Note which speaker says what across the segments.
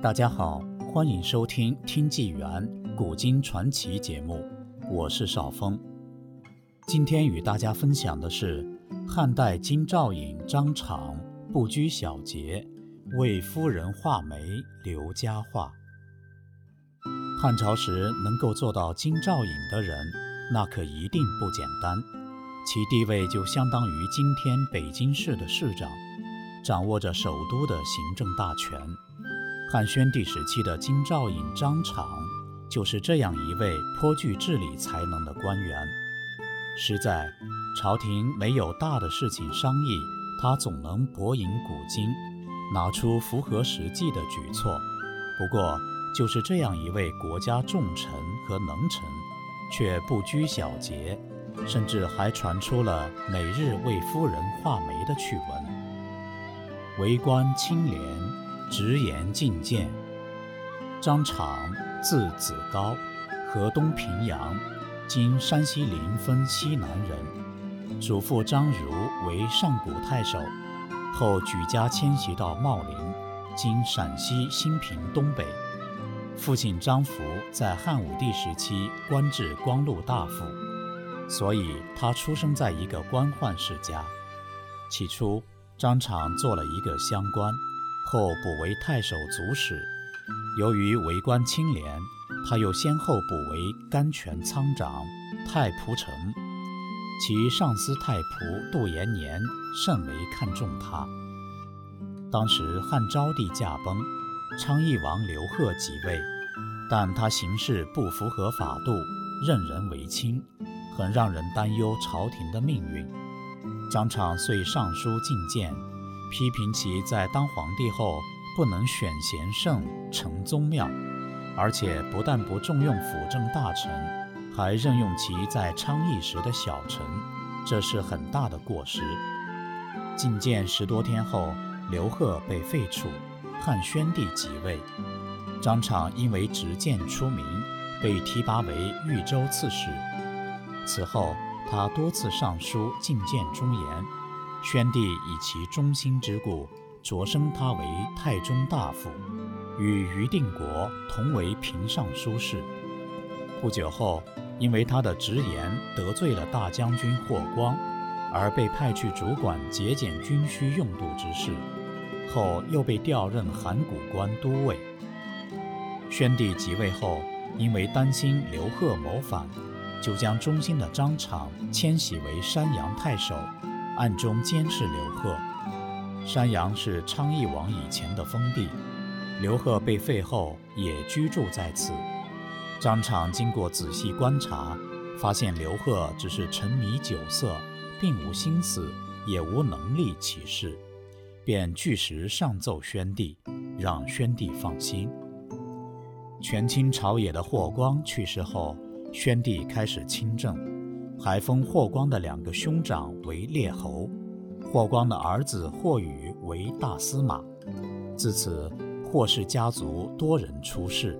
Speaker 1: 大家好，欢迎收听《听纪元古今传奇》节目，我是邵峰。今天与大家分享的是汉代金兆尹张敞不拘小节，为夫人画眉留佳话。汉朝时能够做到金兆尹的人，那可一定不简单，其地位就相当于今天北京市的市长。掌握着首都的行政大权，汉宣帝时期的金兆尹张敞就是这样一位颇具治理才能的官员。实在朝廷没有大的事情商议，他总能博引古今，拿出符合实际的举措。不过，就是这样一位国家重臣和能臣，却不拘小节，甚至还传出了每日为夫人画眉的趣闻。为官清廉，直言进谏。张敞，字子高，河东平阳（今山西临汾西南）人。祖父张儒为上古太守，后举家迁徙到茂陵（今陕西兴平东北）。父亲张福在汉武帝时期官至光禄大夫，所以他出生在一个官宦世家。起初。张敞做了一个乡官，后补为太守足史。由于为官清廉，他又先后补为甘泉仓长、太仆丞。其上司太仆杜延年甚为看重他。当时汉昭帝驾崩，昌邑王刘贺即位，但他行事不符合法度，任人唯亲，很让人担忧朝廷的命运。张敞遂上书进谏，批评其在当皇帝后不能选贤圣成宗庙，而且不但不重用辅政大臣，还任用其在昌邑时的小臣，这是很大的过失。进谏十多天后，刘贺被废黜，汉宣帝即位。张敞因为执谏出名，被提拔为豫州刺史。此后。他多次上书进谏忠言，宣帝以其忠心之故，擢升他为太中大夫，与于定国同为平尚书事。不久后，因为他的直言得罪了大将军霍光，而被派去主管节俭军需用度之事，后又被调任函谷关都尉。宣帝即位后，因为担心刘贺谋反。就将忠心的张敞迁徙为山阳太守，暗中监视刘贺。山阳是昌邑王以前的封地，刘贺被废后也居住在此。张敞经过仔细观察，发现刘贺只是沉迷酒色，并无心思，也无能力起事，便据实上奏宣帝，让宣帝放心。权倾朝野的霍光去世后。宣帝开始亲政，还封霍光的两个兄长为列侯，霍光的儿子霍宇为大司马。自此，霍氏家族多人出仕。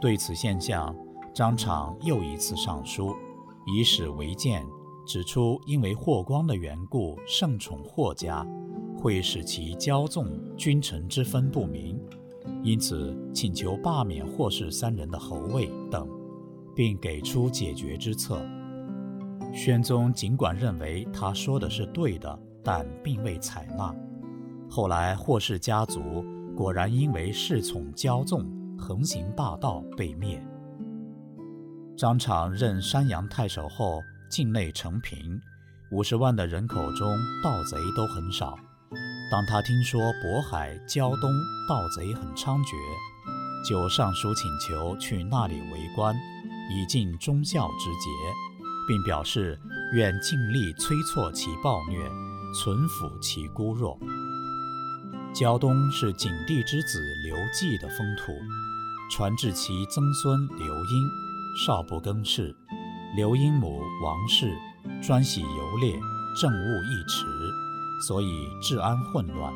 Speaker 1: 对此现象，张敞又一次上书，以史为鉴，指出因为霍光的缘故盛宠霍家，会使其骄纵君臣之分不明，因此请求罢免霍氏三人的侯位等。并给出解决之策。宣宗尽管认为他说的是对的，但并未采纳。后来霍氏家族果然因为恃宠骄纵、横行霸道被灭。张敞任山阳太守后，境内成平，五十万的人口中盗贼都很少。当他听说渤海、胶东盗贼很猖獗，就上书请求去那里为官。以尽忠孝之节，并表示愿尽力催促其暴虐，存抚其孤弱。胶东是景帝之子刘季的封土，传至其曾孙刘英，少不更事。刘英母王氏专喜游猎，政务一迟，所以治安混乱。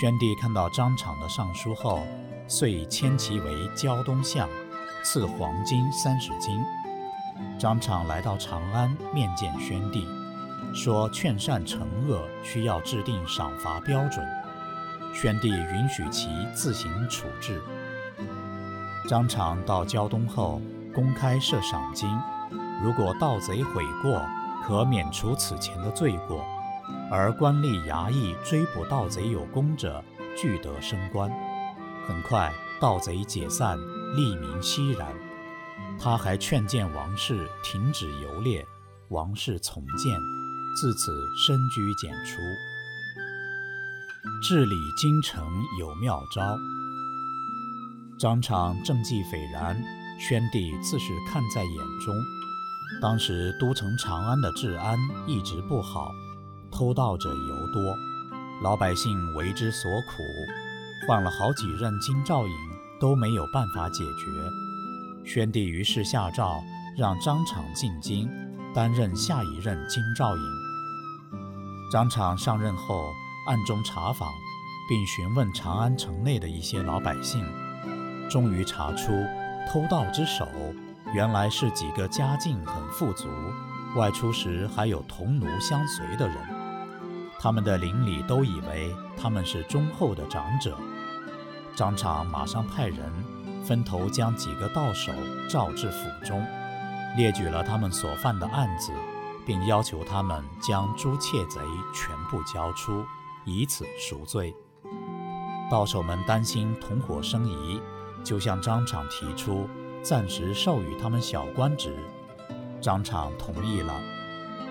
Speaker 1: 宣帝看到张敞的上书后，遂迁其为胶东相。赐黄金三十斤。张敞来到长安面见宣帝，说劝善惩恶需要制定赏罚标准。宣帝允许其自行处置。张敞到胶东后，公开设赏金，如果盗贼悔过，可免除此前的罪过；而官吏衙役追捕盗贼有功者，俱得升官。很快，盗贼解散，利民熙然。他还劝谏王室停止游猎，王室从谏，自此深居简出。治理京城有妙招。张敞政绩斐然，宣帝自是看在眼中。当时都城长安的治安一直不好，偷盗者尤多，老百姓为之所苦。换了好几任京兆尹，都没有办法解决。宣帝于是下诏，让张敞进京，担任下一任京兆尹。张敞上任后，暗中查访，并询问长安城内的一些老百姓，终于查出偷盗之首，原来是几个家境很富足、外出时还有童奴相随的人。他们的邻里都以为他们是忠厚的长者。张敞马上派人分头将几个盗手召至府中，列举了他们所犯的案子，并要求他们将诸窃贼全部交出，以此赎罪。盗手们担心同伙生疑，就向张敞提出暂时授予他们小官职。张敞同意了。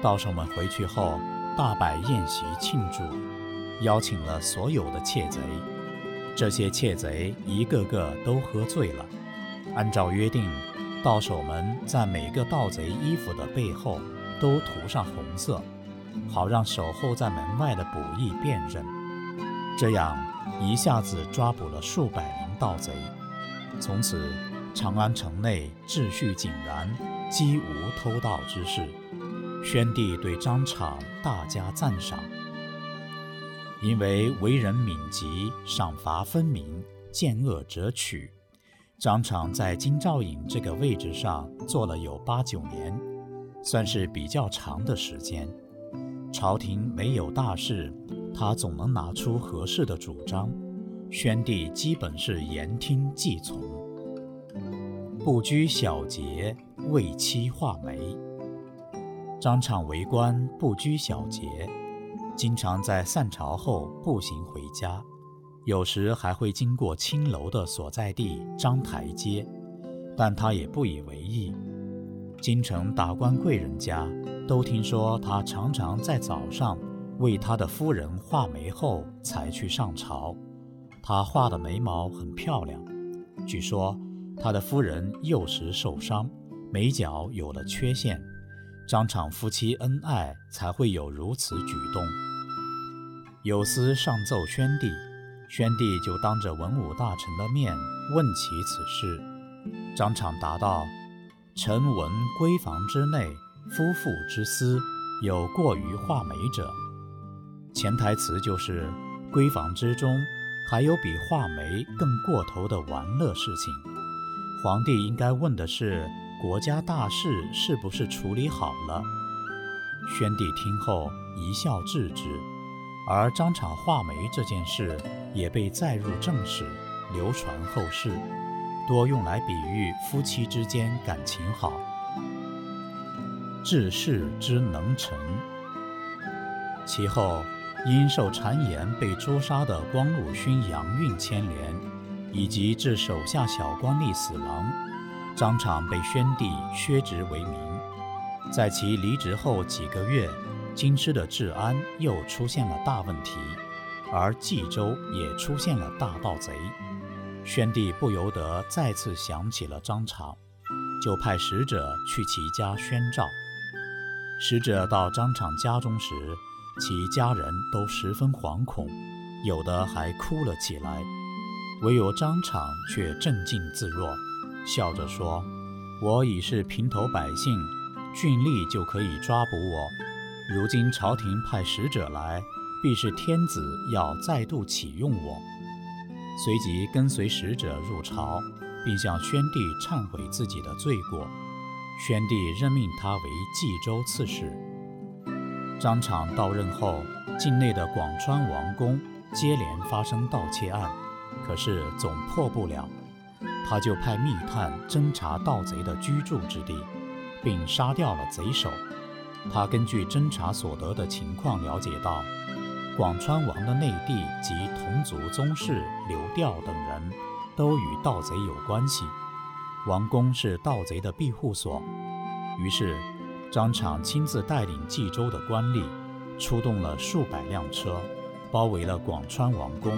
Speaker 1: 盗手们回去后，大摆宴席庆祝，邀请了所有的窃贼。这些窃贼一个个都喝醉了。按照约定，盗手们在每个盗贼衣服的背后都涂上红色，好让守候在门外的捕役辨认。这样一下子抓捕了数百名盗贼。从此，长安城内秩序井然，几无偷盗之事。宣帝对张敞大加赞赏。因为为人敏捷，赏罚分明，见恶则取。张敞在京兆尹这个位置上做了有八九年，算是比较长的时间。朝廷没有大事，他总能拿出合适的主张，宣帝基本是言听计从。不拘小节，为妻画眉。张敞为官不拘小节。经常在散朝后步行回家，有时还会经过青楼的所在地章台街，但他也不以为意。京城达官贵人家都听说他常常在早上为他的夫人画眉后才去上朝。他画的眉毛很漂亮，据说他的夫人幼时受伤，眉角有了缺陷，张敞夫妻恩爱才会有如此举动。有司上奏宣帝，宣帝就当着文武大臣的面问起此事。张敞答道：“臣闻闺房之内，夫妇之私，有过于画眉者。”潜台词就是，闺房之中还有比画眉更过头的玩乐事情。皇帝应该问的是，国家大事是不是处理好了？宣帝听后一笑置之。而张敞画眉这件事也被载入正史，流传后世，多用来比喻夫妻之间感情好。治世之能臣。其后因受谗言被诛杀的光禄勋杨运牵连，以及致手下小官吏死亡，张敞被宣帝削职为民。在其离职后几个月。京师的治安又出现了大问题，而冀州也出现了大盗贼。宣帝不由得再次想起了张敞，就派使者去其家宣召。使者到张敞家中时，其家人都十分惶恐，有的还哭了起来。唯有张敞却镇静自若，笑着说：“我已是平头百姓，郡吏就可以抓捕我。”如今朝廷派使者来，必是天子要再度启用我。随即跟随使者入朝，并向宣帝忏悔自己的罪过。宣帝任命他为冀州刺史。张敞到任后，境内的广川王宫接连发生盗窃案，可是总破不了。他就派密探侦查盗贼的居住之地，并杀掉了贼首。他根据侦查所得的情况了解到，广川王的内弟及同族宗室刘调等人都与盗贼有关系，王宫是盗贼的庇护所。于是，张敞亲自带领冀州的官吏，出动了数百辆车，包围了广川王宫，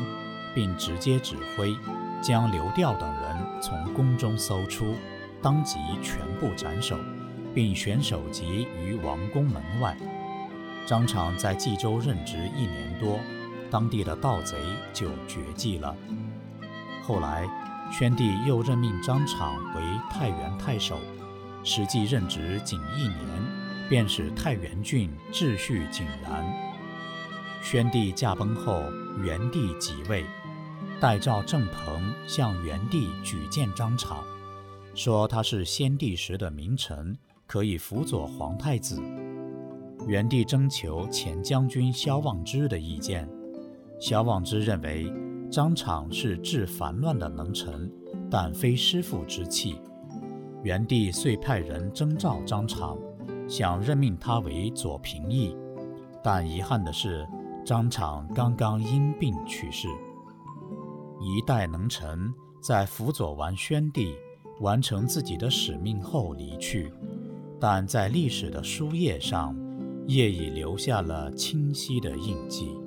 Speaker 1: 并直接指挥。将刘调等人从宫中搜出，当即全部斩首，并悬首级于王宫门外。张敞在冀州任职一年多，当地的盗贼就绝迹了。后来，宣帝又任命张敞为太原太守，实际任职仅一年，便使太原郡秩序井然。宣帝驾崩后，元帝即位。代赵郑鹏向元帝举荐张敞，说他是先帝时的名臣，可以辅佐皇太子。元帝征求前将军萧望之的意见，萧望之认为张敞是治烦乱的能臣，但非师傅之器。元帝遂派人征召张敞，想任命他为左平邑，但遗憾的是，张敞刚刚因病去世。一代能臣在辅佐完宣帝、完成自己的使命后离去，但在历史的书页上，业已留下了清晰的印记。